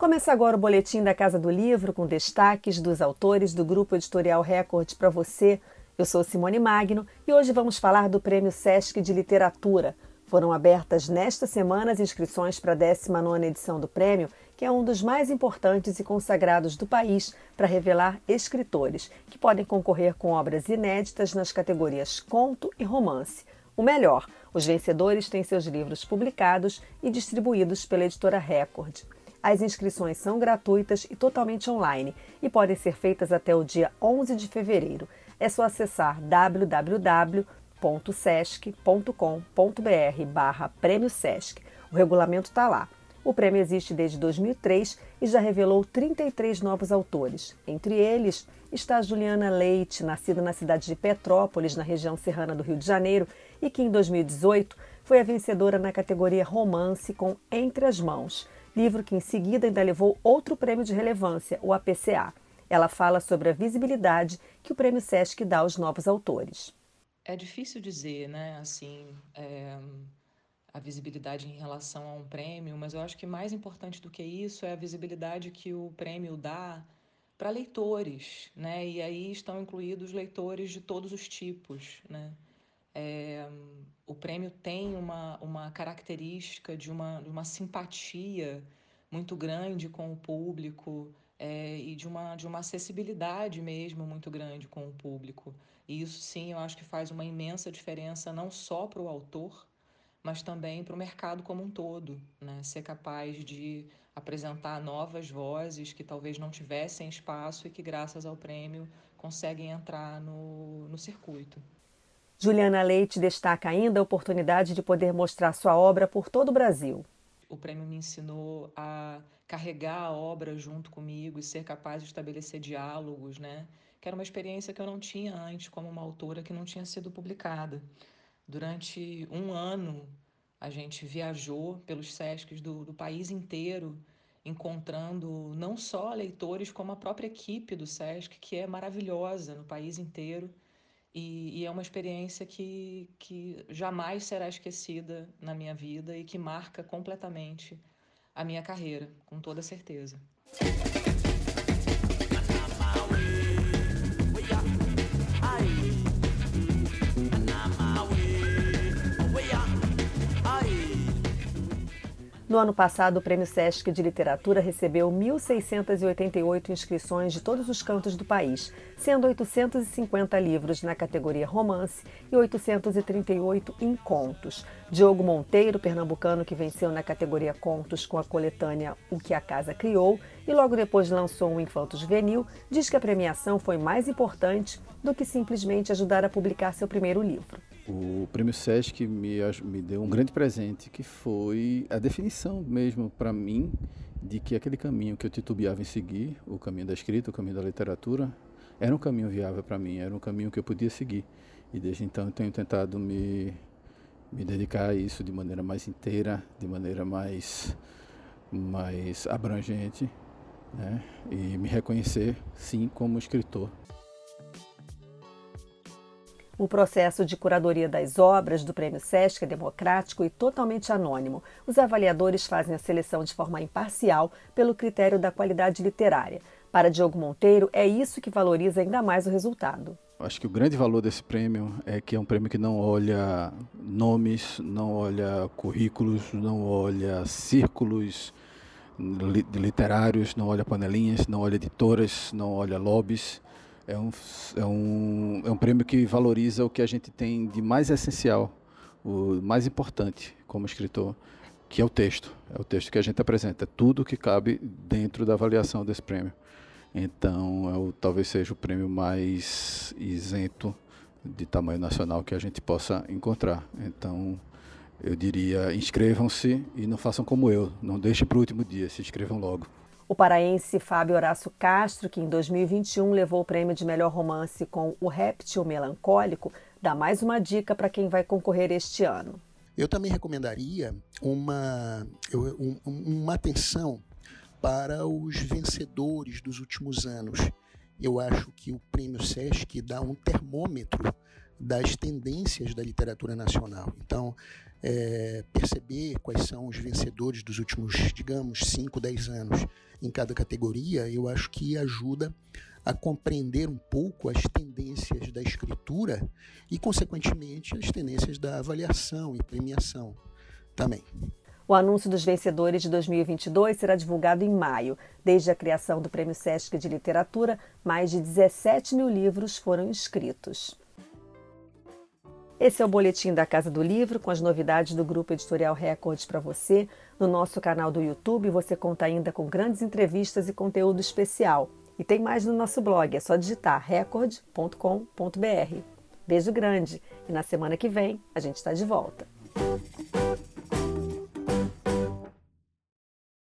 Começa agora o boletim da Casa do Livro com destaques dos autores do Grupo Editorial Record para você. Eu sou Simone Magno e hoje vamos falar do Prêmio Sesc de Literatura. Foram abertas nesta semana as inscrições para a 19 edição do prêmio, que é um dos mais importantes e consagrados do país para revelar escritores, que podem concorrer com obras inéditas nas categorias conto e romance. O melhor, os vencedores têm seus livros publicados e distribuídos pela editora Record. As inscrições são gratuitas e totalmente online e podem ser feitas até o dia 11 de fevereiro. É só acessar www.sesc.com.br barra Prêmio Sesc. O regulamento está lá. O prêmio existe desde 2003 e já revelou 33 novos autores. Entre eles está Juliana Leite, nascida na cidade de Petrópolis, na região serrana do Rio de Janeiro, e que em 2018 foi a vencedora na categoria Romance com Entre as Mãos livro que em seguida ainda levou outro prêmio de relevância, o APCA. Ela fala sobre a visibilidade que o prêmio SESC dá aos novos autores. É difícil dizer, né, assim, é, a visibilidade em relação a um prêmio, mas eu acho que mais importante do que isso é a visibilidade que o prêmio dá para leitores, né? E aí estão incluídos leitores de todos os tipos, né? É, o prêmio tem uma, uma característica de uma, uma simpatia muito grande com o público é, e de uma, de uma acessibilidade mesmo muito grande com o público. E isso, sim, eu acho que faz uma imensa diferença não só para o autor, mas também para o mercado como um todo. Né? Ser capaz de apresentar novas vozes que talvez não tivessem espaço e que, graças ao prêmio, conseguem entrar no, no circuito. Juliana Leite destaca ainda a oportunidade de poder mostrar sua obra por todo o Brasil. O prêmio me ensinou a carregar a obra junto comigo e ser capaz de estabelecer diálogos, né? Que era uma experiência que eu não tinha antes como uma autora que não tinha sido publicada. Durante um ano, a gente viajou pelos SESCs do, do país inteiro, encontrando não só leitores, como a própria equipe do SESC, que é maravilhosa no país inteiro e, e, é uma experiência que, que jamais será esquecida na minha vida e que marca completamente a minha carreira, com toda certeza. No ano passado, o Prêmio Sesc de Literatura recebeu 1.688 inscrições de todos os cantos do país, sendo 850 livros na categoria romance e 838 em contos. Diogo Monteiro, pernambucano que venceu na categoria contos com a coletânea O que a Casa Criou e logo depois lançou um infanto juvenil, diz que a premiação foi mais importante do que simplesmente ajudar a publicar seu primeiro livro. O Prêmio Sesc me, me deu um grande presente, que foi a definição mesmo para mim de que aquele caminho que eu titubeava em seguir, o caminho da escrita, o caminho da literatura, era um caminho viável para mim, era um caminho que eu podia seguir. E desde então eu tenho tentado me, me dedicar a isso de maneira mais inteira, de maneira mais, mais abrangente, né? e me reconhecer, sim, como escritor. O processo de curadoria das obras do Prêmio Sesc é democrático e totalmente anônimo. Os avaliadores fazem a seleção de forma imparcial pelo critério da qualidade literária. Para Diogo Monteiro, é isso que valoriza ainda mais o resultado. Acho que o grande valor desse prêmio é que é um prêmio que não olha nomes, não olha currículos, não olha círculos literários, não olha panelinhas, não olha editoras, não olha lobbies é um, é, um, é um prêmio que valoriza o que a gente tem de mais essencial, o mais importante como escritor, que é o texto. É o texto que a gente apresenta, é tudo que cabe dentro da avaliação desse prêmio. Então, é talvez seja o prêmio mais isento de tamanho nacional que a gente possa encontrar. Então, eu diria, inscrevam-se e não façam como eu, não deixem para o último dia, se inscrevam logo. O paraense Fábio Horácio Castro, que em 2021 levou o prêmio de melhor romance com O Réptil Melancólico, dá mais uma dica para quem vai concorrer este ano. Eu também recomendaria uma, uma atenção para os vencedores dos últimos anos. Eu acho que o prêmio SESC dá um termômetro das tendências da literatura nacional. Então, é, perceber quais são os vencedores dos últimos, digamos, 5, 10 anos em cada categoria, eu acho que ajuda a compreender um pouco as tendências da escritura e, consequentemente, as tendências da avaliação e premiação também. O anúncio dos vencedores de 2022 será divulgado em maio. Desde a criação do Prêmio Sesc de Literatura, mais de 17 mil livros foram inscritos. Esse é o boletim da Casa do Livro com as novidades do Grupo Editorial Records para você. No nosso canal do YouTube você conta ainda com grandes entrevistas e conteúdo especial. E tem mais no nosso blog, é só digitar record.com.br. Beijo grande e na semana que vem a gente está de volta.